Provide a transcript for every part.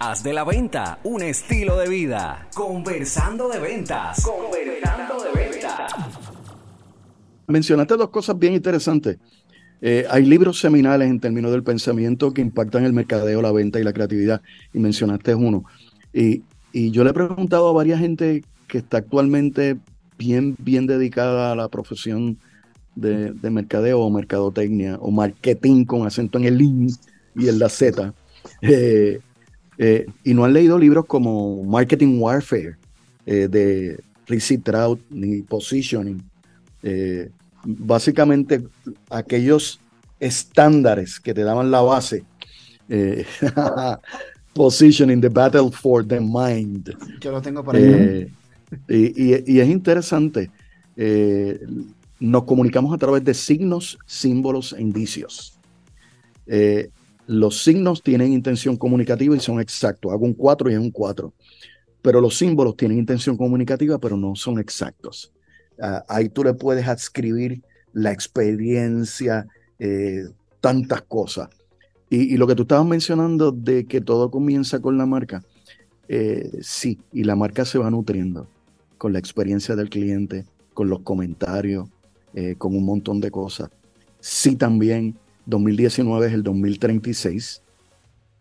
Haz de la venta un estilo de vida. Conversando de ventas. Conversando de ventas. Mencionaste dos cosas bien interesantes. Eh, hay libros seminales en términos del pensamiento que impactan el mercadeo, la venta y la creatividad. Y mencionaste uno. Y, yo le he preguntado a varias gente que está actualmente bien, bien dedicada a la profesión de, mercadeo o mercadotecnia o marketing con acento en el I y en la Z. Eh, eh, y no han leído libros como Marketing Warfare eh, de Rizzi Trout ni Positioning. Eh, básicamente aquellos estándares que te daban la base. Positioning, the battle for the mind. Yo lo tengo por ahí. Y, y, es interesante. nos comunicamos a través de signos, símbolos e indicios. Los signos tienen intención comunicativa y son exactos. Hago un 4 y es un 4. Pero los símbolos tienen intención comunicativa, pero no son exactos. Ah, ahí tú le puedes adscribir la experiencia, eh, tantas cosas. Y, lo que tú estabas mencionando de que todo comienza con la marca, eh, sí, y la marca se va nutriendo con la experiencia del cliente, con los comentarios, eh, con un montón de cosas. Sí, también 2019 es el 2036,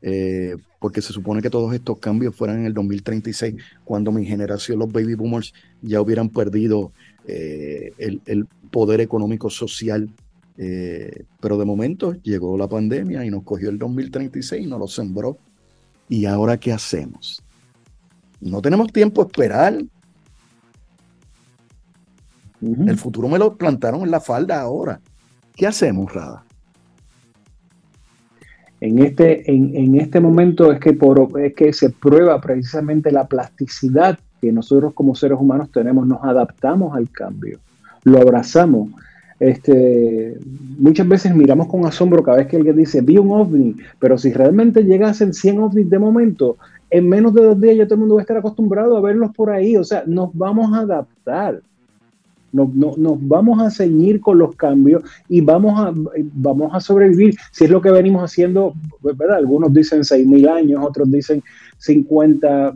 eh, porque se supone que todos estos cambios fueran en el 2036, cuando mi generación, los baby boomers, ya hubieran perdido eh, el, poder económico social. Eh, pero de momento llegó la pandemia y nos cogió el 2036 y nos lo sembró. ¿Y ahora qué hacemos? No tenemos tiempo a esperar. El futuro me lo plantaron en la falda ahora. ¿Qué hacemos, Rada? En este, en, este momento es que, por, es que se prueba precisamente la plasticidad que nosotros como seres humanos tenemos, nos adaptamos al cambio, lo abrazamos. Este, muchas veces miramos con asombro cada vez que alguien dice, vi un ovni, pero si realmente llegasen 100 ovnis de momento, en menos de dos días ya todo el mundo va a estar acostumbrado a verlos por ahí, o sea, nos vamos a adaptar. Nos, vamos a ceñir con los cambios y vamos a, vamos a sobrevivir. Si es lo que venimos haciendo, pues, ¿verdad? Algunos dicen 6.000 años, otros dicen 50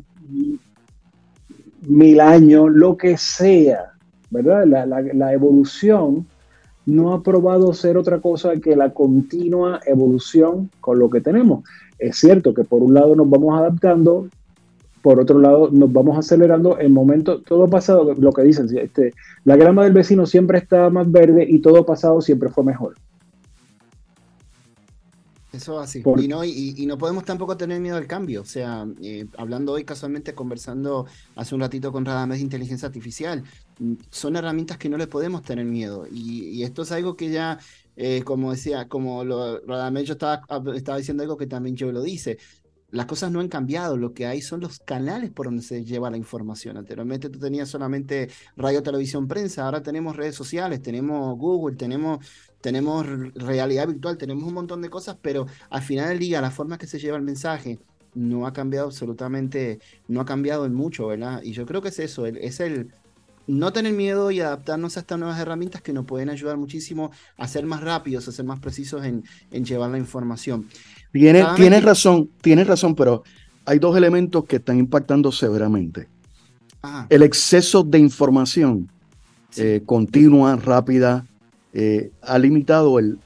mil años, lo que sea, ¿verdad? La, la evolución no ha probado ser otra cosa que la continua evolución con lo que tenemos. Es cierto que por un lado nos vamos adaptando, por otro lado, nos vamos acelerando en momento, todo pasado, lo que dicen, este, la grama del vecino siempre está más verde y todo pasado siempre fue mejor. Eso así. y, no, y, no podemos tampoco tener miedo al cambio. O sea, eh, hablando hoy casualmente, conversando hace un ratito con Radamés de inteligencia artificial, mm, son herramientas que no le podemos tener miedo. Y, esto es algo que ya, eh, como decía, como lo, Radamés yo estaba, estaba diciendo algo que también yo lo dice las cosas no han cambiado, lo que hay son los canales por donde se lleva la información. Anteriormente tú tenías solamente radio, televisión, prensa, ahora tenemos redes sociales, tenemos Google, tenemos, tenemos realidad virtual, tenemos un montón de cosas, pero al final del día la forma que se lleva el mensaje no ha cambiado absolutamente, no ha cambiado en mucho, ¿verdad? Y yo creo que es eso, es el no tener miedo y adaptarnos a estas nuevas herramientas que nos pueden ayudar muchísimo a ser más rápidos, a ser más precisos en, en llevar la información. Tienes, razón, tienes razón, pero hay dos elementos que están impactando severamente. El exceso de información eh, continua, rápida, eh, ha limitado el,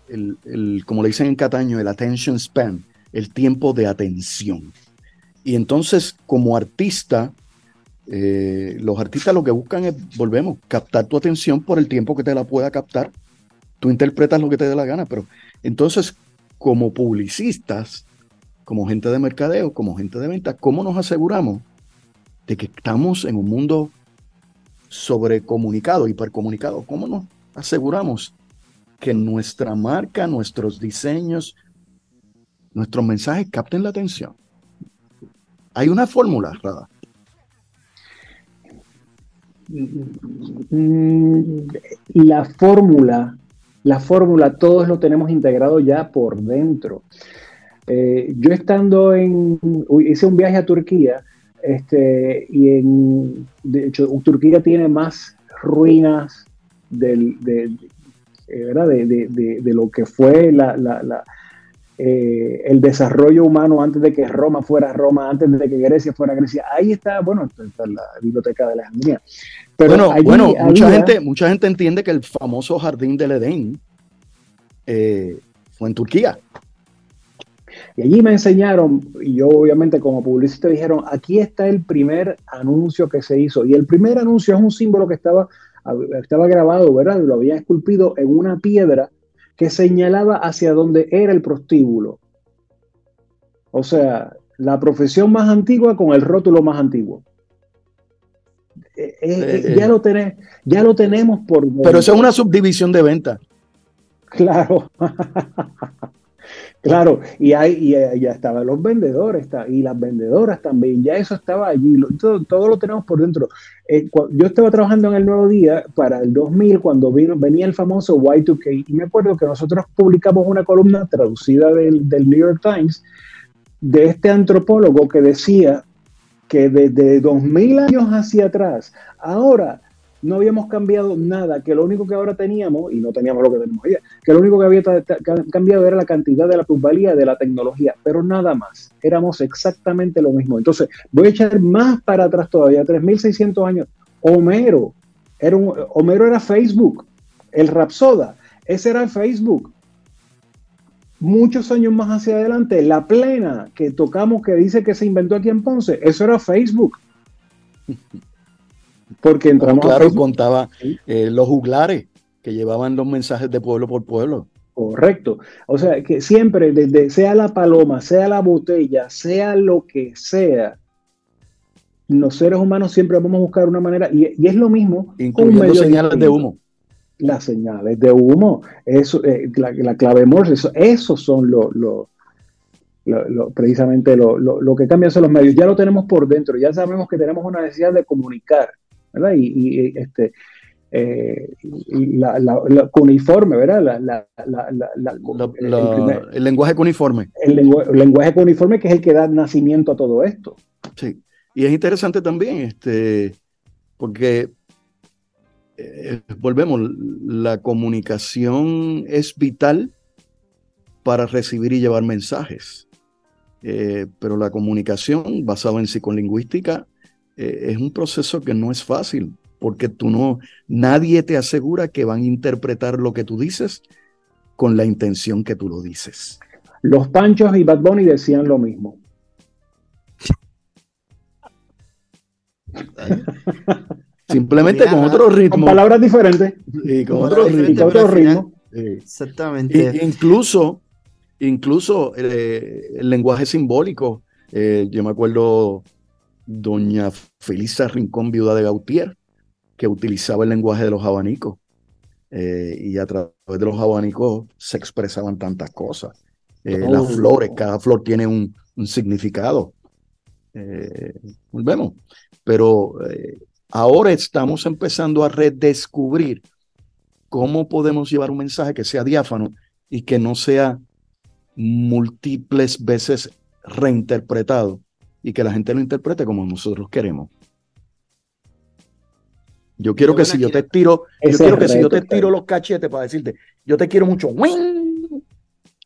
como le dicen en Cataño, el attention span, el tiempo de atención. Y entonces, como artista, eh, los artistas lo que buscan es, volvemos, captar tu atención por el tiempo que te la pueda captar. Tú interpretas lo que te dé la gana, pero entonces como publicistas, como gente de mercadeo, como gente de venta, ¿cómo nos aseguramos de que estamos en un mundo sobrecomunicado, hipercomunicado? ¿Cómo nos aseguramos que nuestra marca, nuestros diseños, nuestros mensajes capten la atención? Hay una fórmula, Rada. Mm, la fórmula la fórmula, todos lo tenemos integrado ya por dentro. Eh, yo estando en, hice un viaje a Turquía, este, y en, de hecho, Turquía tiene más ruinas del, de, eh, de, de, lo que fue la, la, eh, el desarrollo humano antes de que Roma fuera Roma, antes de que Grecia fuera Grecia. Ahí está, bueno, está la biblioteca de Alejandría. Pero bueno, mucha, gente, mucha gente entiende que el famoso jardín del Edén eh, fue en Turquía. Y allí me enseñaron, y yo obviamente como publicista dijeron, aquí está el primer anuncio que se hizo. Y el primer anuncio es un símbolo que estaba, estaba grabado, ¿verdad? Lo había esculpido en una piedra que señalaba hacia dónde era el prostíbulo. O sea, la profesión más antigua con el rótulo más antiguo. Eh, eh, eh, ya, lo ya lo tenemos por... Pero eso es una subdivisión de venta. Claro. Claro, y, ahí ya estaban los vendedores y las vendedoras también, ya eso estaba allí, todo, lo tenemos por dentro. Eh, yo estaba trabajando en el Nuevo Día para el 2000 cuando vino, venía el famoso Y2K y me acuerdo que nosotros publicamos una columna traducida del, del New York Times de este antropólogo que decía que desde 2000 años hacia atrás, ahora no habíamos cambiado nada, que lo único que ahora teníamos, y no teníamos lo que tenemos allá, que lo único que había cambiado era la cantidad de la plusvalía de la tecnología, pero nada más, éramos exactamente lo mismo. Entonces, voy a echar más para atrás todavía, 3.600 años. Homero, era Homero era Facebook, el Rapsoda, ese era Facebook. Muchos años más hacia adelante, la plena que tocamos, que dice que se inventó aquí en Ponce, eso era Facebook. Porque entramos claro, contaba eh, los juglares que llevaban los mensajes de pueblo por pueblo. Correcto. O sea, que siempre, desde sea la paloma, sea la botella, sea lo que sea, los seres humanos siempre vamos a buscar una manera, y, es lo mismo. Incluyendo señales de humo. Las señales de humo, eso, eh, la, clave Morse, eso, esos son los lo, lo, precisamente lo, que cambian son los medios. Ya lo tenemos por dentro, ya sabemos que tenemos una necesidad de comunicar. ¿Verdad? Y, este, eh, la, cuniforme, ¿verdad? el, lenguaje cuniforme. El, lenguaje cuniforme que es el que da nacimiento a todo esto. Sí, y es interesante también, este, porque eh, volvemos, la comunicación es vital para recibir y llevar mensajes. Eh, pero la comunicación basada en psicolingüística eh, es un proceso que no es fácil, porque tú no, nadie te asegura que van a interpretar lo que tú dices con la intención que tú lo dices. Los Panchos y Bad Bunny decían lo mismo. Simplemente con otro ritmo. Con palabras diferentes. Y con, otro, ritmo. Exactamente. incluso, incluso eh, el lenguaje simbólico. Eh, yo me acuerdo doña Felisa Rincón, viuda de Gautier, que utilizaba el lenguaje de los abanicos. Eh, y a través de los abanicos se expresaban tantas cosas. Eh, las oh. flores, cada flor tiene un, significado. Eh, volvemos. Pero ahora estamos empezando a redescubrir cómo podemos llevar un mensaje que sea diáfano y que no sea múltiples veces reinterpretado y que la gente lo interprete como nosotros queremos. Yo quiero que si yo te tiro, yo quiero que si yo te tiro los cachetes para decirte, yo te quiero mucho,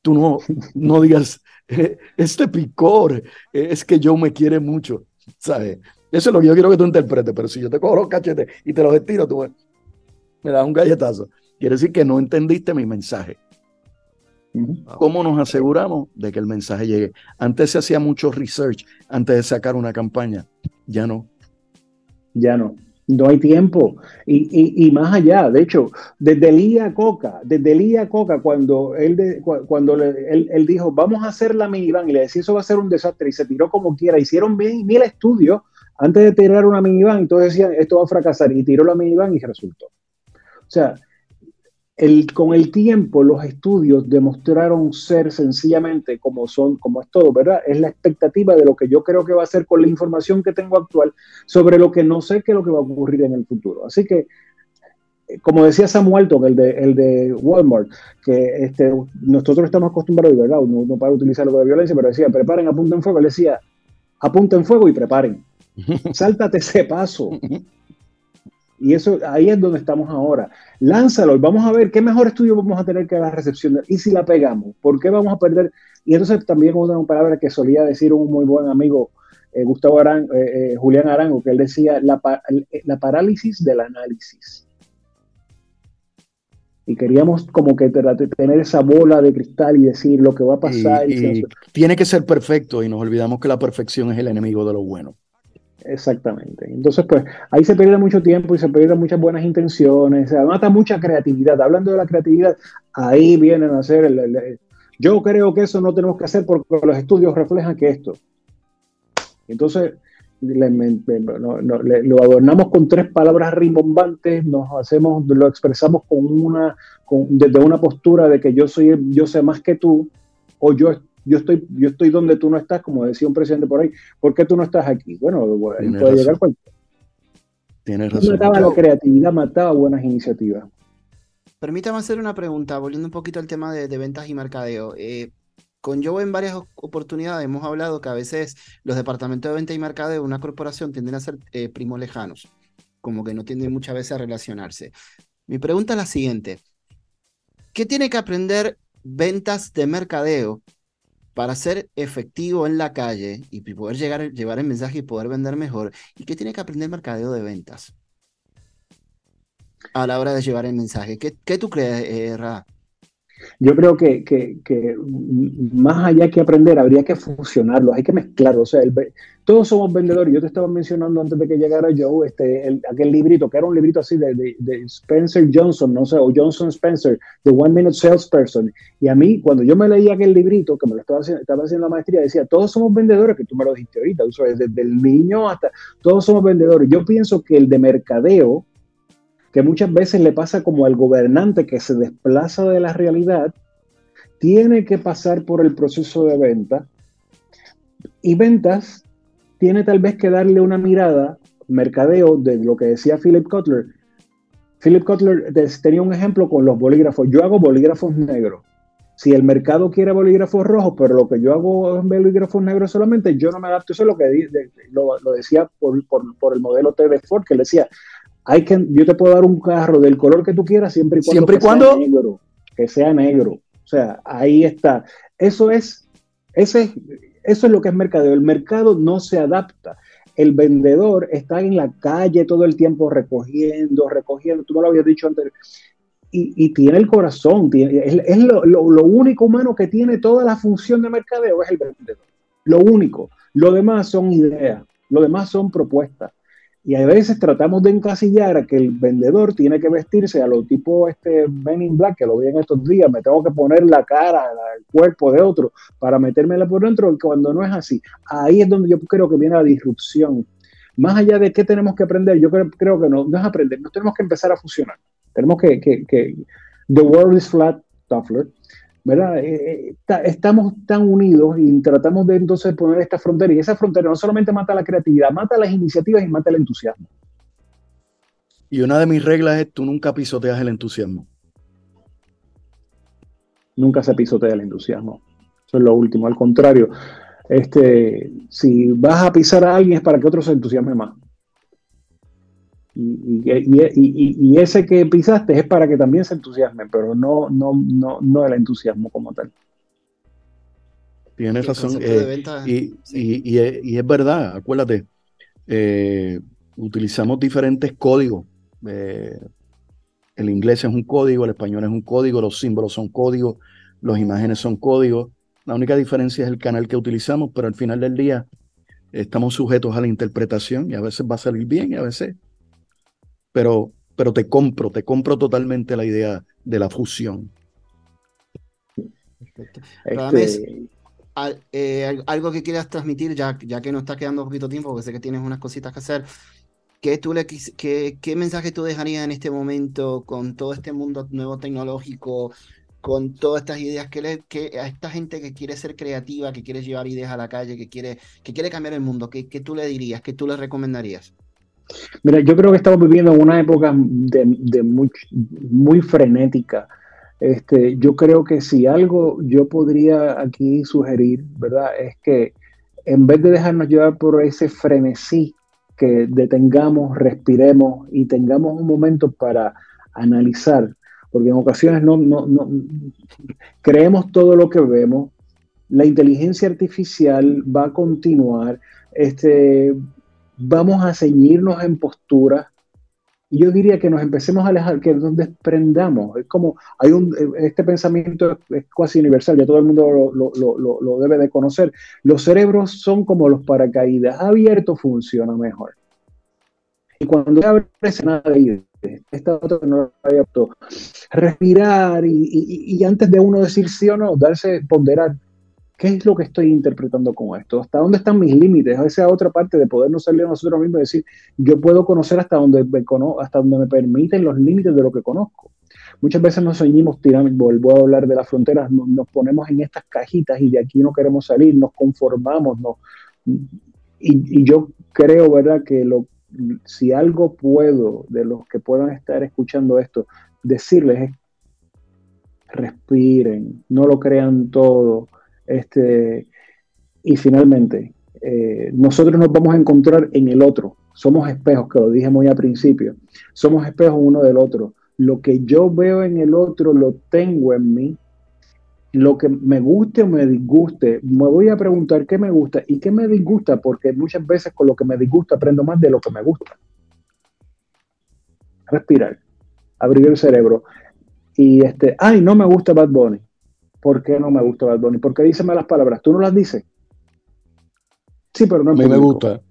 tú no, no digas, eh, este picor es que yo me quiere mucho, ¿sabes? Eso es lo que yo quiero que tú interpretes, pero si yo te cojo los cachetes y te los estiro, tú me das un galletazo. Quiere decir que no entendiste mi mensaje. ¿Cómo nos aseguramos de que el mensaje llegue? Antes se hacía mucho research antes de sacar una campaña, ya no. Ya no. No hay tiempo. Y, más allá, de hecho, desde Lía Coca, desde Coca, cuando él, cuando él, dijo, vamos a hacer la minivan, y le decía, eso va a ser un desastre, y se tiró como quiera, hicieron mil, mil estudios antes de tirar una minivan, entonces decían, esto va a fracasar, y tiró la minivan y resultó. O sea, con el tiempo los estudios demostraron ser sencillamente como son, como es todo, ¿verdad? Es la expectativa de lo que yo creo que va a ser con la información que tengo actual sobre lo que no sé qué es lo que va a ocurrir en el futuro. Así que, eh, como decía Samuel el de, el de Walmart, que este, nosotros estamos acostumbrados, ¿verdad? No, no para utilizar lo de violencia, pero decía, preparen, apunten fuego. Él decía, apunten fuego y preparen. Sáltate ese paso. Y eso ahí es donde estamos ahora. Lánzalo y vamos a ver qué mejor estudio vamos a tener que la recepción. Y si la pegamos, ¿por qué vamos a perder Y entonces también una palabra que solía decir un muy buen amigo, eh, Gustavo Arango, eh, Julián Arango, que él decía la, la parálisis del análisis y queríamos como que tener esa bola de cristal y decir lo que va a pasar. Y, tiene que ser perfecto y nos olvidamos que la perfección es el enemigo de lo bueno. Exactamente. Entonces, pues ahí se pierde mucho tiempo y se pierden muchas buenas intenciones, se mata mucha creatividad. Hablando de la creatividad, ahí vienen a hacer el, yo creo que eso no tenemos que hacer porque los estudios reflejan que esto. Entonces, lo adornamos con tres palabras rimbombantes, nos hacemos, lo expresamos con una, desde una postura de que yo soy, yo sé más que tú, o yo, yo estoy, yo estoy donde tú no estás, como decía un presidente por ahí, ¿por qué tú no estás aquí? Bueno, puede llegar cualquiera. Tienes razón. Mataba la creatividad, mataba buenas iniciativas. Permítame hacer una pregunta, volviendo un poquito al tema de, ventas y mercadeo. Eh, con Joe en varias oportunidades hemos hablado que a veces los departamentos de venta y mercado de una corporación tienden a ser eh, primos lejanos, como que no tienden muchas veces a relacionarse. Mi pregunta es la siguiente. ¿Qué tiene que aprender ventas de mercadeo para ser efectivo en la calle y poder llegar, llevar el mensaje y poder vender mejor? ¿Y qué tiene que aprender mercadeo de ventas a la hora de llevar el mensaje? ¿Qué, tú crees, eh, yo creo que, que, más allá que aprender, habría que fusionarlo, hay que mezclarlo. O todos somos vendedores. Yo te estaba mencionando antes de que llegara Joe, este, aquel librito, que era un librito así de, de, Spencer Johnson, no sé, o Johnson Spencer, The One Minute Salesperson. Y a mí, cuando yo me leía aquel librito, que me lo estaba haciendo, estaba haciendo la maestría, decía, todos somos vendedores, que tú me lo dijiste ahorita, desde el niño hasta, todos somos vendedores. Yo pienso que el de mercadeo, que muchas veces le pasa como al gobernante que se desplaza de la realidad, tiene que pasar por el proceso de venta y ventas tiene tal vez que darle una mirada, mercadeo, de lo que decía Philip Kotler. Philip Kotler tenía un ejemplo con los bolígrafos. Yo hago bolígrafos negros. Si el mercado quiere bolígrafos rojos, pero lo que yo hago es bolígrafos negros solamente, yo no me adapto. Eso es lo que lo, decía por, por, el modelo T de Ford, que le decía, que, yo te puedo dar un carro del color que tú quieras siempre y cuando, siempre y cuando... sea negro. Que sea negro. O sea, ahí está. Eso es, ese, eso es lo que es mercadeo. El mercado no se adapta. El vendedor está en la calle todo el tiempo recogiendo, recogiendo. Tú me lo habías dicho antes. Y, tiene el corazón. Tiene, es, lo, lo único humano que tiene toda la función de mercadeo es el vendedor. Lo único. Lo demás son ideas. Lo demás son propuestas. Y a veces tratamos de encasillar a que el vendedor tiene que vestirse a lo tipo este Ben in Black, que lo vi en estos días, me tengo que poner la cara, el cuerpo de otro para metérmela por dentro, cuando no es así. Ahí es donde yo creo que viene la disrupción. Más allá de qué tenemos que aprender, yo creo, creo que no, no es aprender, no tenemos que empezar a fusionar. Tenemos que, que, que the world is flat, Toffler, ¿verdad? Eh, eh, estamos tan unidos y tratamos de entonces poner esta frontera. Y esa frontera no solamente mata la creatividad, mata las iniciativas y mata el entusiasmo. Y una de mis reglas es tú nunca pisoteas el entusiasmo. Nunca se pisotea el entusiasmo. Eso es lo último. Al contrario, este, si vas a pisar a alguien es para que otro se entusiasme más. Y, ese que pisaste es para que también se entusiasmen, pero no, no, no, no el entusiasmo como tal. Tienes razón. Eh, y, es verdad, acuérdate, eh, utilizamos diferentes códigos. Eh, el inglés es un código, el español es un código, los símbolos son códigos, las imágenes son códigos. La única diferencia es el canal que utilizamos, pero al final del día estamos sujetos a la interpretación y a veces va a salir bien y a veces pero, pero te compro, te compro totalmente la idea de la fusión. Perfecto. Este... Eh, algo que quieras transmitir, ya, ya que nos está quedando poquito tiempo, porque sé que tienes unas cositas que hacer. ¿Qué, tú le, qué, qué mensaje tú dejarías en este momento con todo este mundo nuevo tecnológico, con todas estas ideas que, le, que a esta gente que quiere ser creativa, que quiere llevar ideas a la calle, que quiere, que quiere cambiar el mundo, ¿qué, qué tú le dirías? ¿Qué tú le recomendarías? Mira, yo creo que estamos viviendo una época de, muy, frenética. Este, yo creo que si algo yo podría aquí sugerir, ¿verdad? Es que en vez de dejarnos llevar por ese frenesí, que detengamos, respiremos y tengamos un momento para analizar, porque en ocasiones no, no, no creemos todo lo que vemos, la inteligencia artificial va a continuar, este, vamos a ceñirnos en posturas. Y yo diría que nos empecemos a alejar, que nos desprendamos. Es como, hay un, este pensamiento es casi universal, ya todo el mundo lo, lo, lo debe de conocer. Los cerebros son como los paracaídas, abierto funciona mejor. Y cuando abre nada de esta otra no había respirar y, y, y, antes de uno decir sí o no, darse, ponderar ¿Qué es lo que estoy interpretando con esto? ¿Hasta dónde están mis límites? Esa otra parte de podernos salir a nosotros mismos y decir, yo puedo conocer hasta donde me, hasta donde me permiten los límites de lo que conozco. Muchas veces nos soñamos, tirando, vuelvo a hablar de las fronteras, nos, ponemos en estas cajitas y de aquí no queremos salir, nos conformamos. Y, yo creo, ¿verdad?, que si algo puedo de los que puedan estar escuchando esto, decirles es, respiren, no lo crean todo este, y finalmente, eh, nosotros nos vamos a encontrar en el otro. Somos espejos, que lo dije muy al principio. Somos espejos uno del otro. Lo que yo veo en el otro lo tengo en mí. Lo que me guste o me disguste, me voy a preguntar qué me gusta y qué me disgusta, porque muchas veces con lo que me disgusta aprendo más de lo que me gusta. Respirar, abrir el cerebro. Y este, ay, no me gusta Bad Bunny. ¿Por qué no me gusta Bad Bunny? ¿Por qué dice malas palabras? ¿Tú no las dices? Sí, pero no A mí me gusta.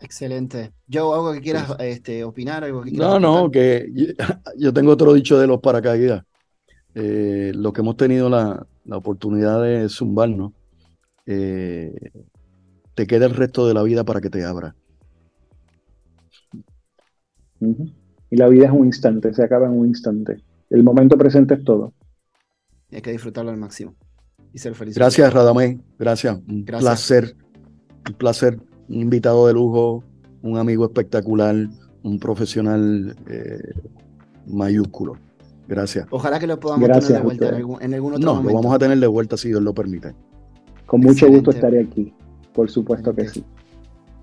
Excelente. Joe, ¿algo que quieras este, opinar? Algo que no, no, que yo tengo otro dicho de los paracaídas. Eh, lo que hemos tenido la, oportunidad de zumbarnos, eh, te queda el resto de la vida para que te abra. Y la vida es un instante, se acaba en un instante. El momento presente es todo. hay que disfrutarlo al máximo y ser feliz. Gracias, Radamé. Gracias. Un placer. Un placer. Un invitado de lujo, un amigo espectacular, un profesional eh, mayúsculo. Gracias. Ojalá que lo podamos tener de vuelta en algún, otro momento. No, lo vamos a tener de vuelta si Dios lo permite. Con mucho gusto estaré aquí. Por supuesto que sí.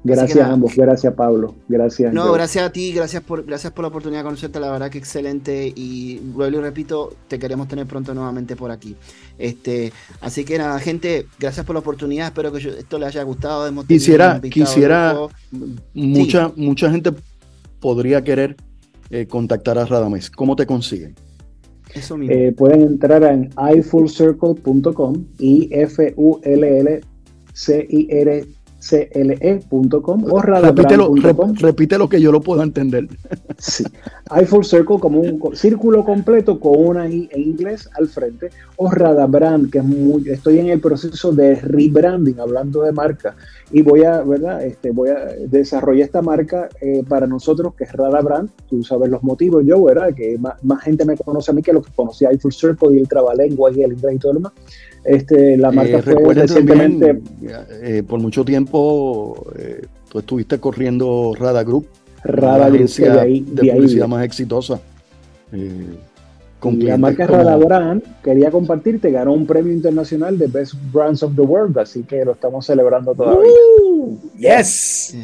Gracias a ambos, gracias Pablo, gracias. No, gracias a ti, gracias por, gracias por la oportunidad de conocerte, la verdad que excelente y vuelvo y repito, te queremos tener pronto nuevamente por aquí. Este, así que nada, gente, gracias por la oportunidad, espero que esto les haya gustado. quisiera, quisiera, mucha, mucha gente podría querer eh, contactar a Radames. ¿Cómo te consiguen? Eso mismo. Eh, pueden entrar en ifullcircle.com y F U L L C I R cle.com o radabran.com. Repite lo que yo lo puedo entender. Sí. iFull Circle como un círculo completo con una I en inglés al frente o que es muy, estoy en el proceso de rebranding, hablando de marca, y voy a, ¿verdad? Este, voy a desarrollar esta marca eh, para nosotros, que es Radabrand, tú sabes los motivos, yo, ¿verdad? Que más, gente me conoce a mí que lo que conocía iFull Circle y el trabalengua y el inglés y todo lo demás. Este, la marca eh, fue recientemente. Eh, por mucho tiempo eh, tú estuviste corriendo Rada Group, Rada Group, de, ahí, de, publicidad más exitosa. la marca Rada Brand quería compartirte, ganó un premio internacional de Best Brands of the World, así que lo estamos celebrando todavía. Uh, yes.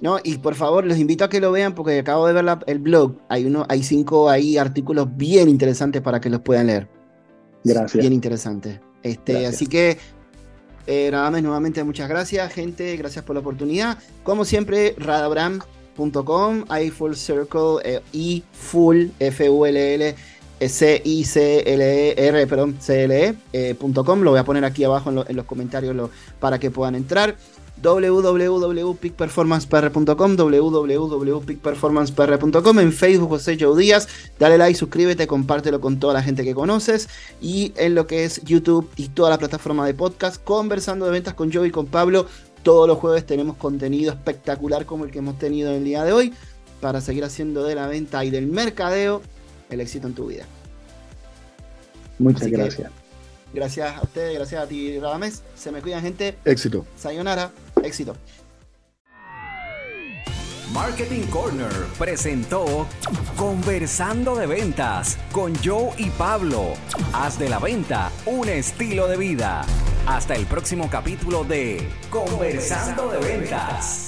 No, y por favor, los invito a que lo vean porque acabo de ver el blog. Hay uno, hay cinco ahí artículos bien interesantes para que los puedan leer. Gracias. Bien interesante. Este, así que eh, nada más, nuevamente muchas gracias, gente. Gracias por la oportunidad. Como siempre, radabram.com, iFull Circle, eh, y full, F-U-L-L. C-I-C-L-E-R, perdón, C-L-E.com. lo voy a poner aquí abajo en, los comentarios para que puedan entrar www.peakperformancepr.com, www.peakperformancepr.com, en Facebook José Joe Díaz, dale like, suscríbete, compártelo con toda la gente que conoces y en lo que es YouTube y toda la plataforma de podcast, conversando de ventas con Joe y con Pablo. Todos los jueves tenemos contenido espectacular como el que hemos tenido en el día de hoy para seguir haciendo de la venta y del mercadeo el éxito en tu vida. Muchas gracias. Gracias a ustedes, gracias a ti, Radames. Se me cuidan, gente. Éxito. Sayonara, éxito. Marketing Corner presentó Conversando de Ventas con Joe y Pablo. Haz de la venta un estilo de vida. Hasta el próximo capítulo de Conversando de Ventas.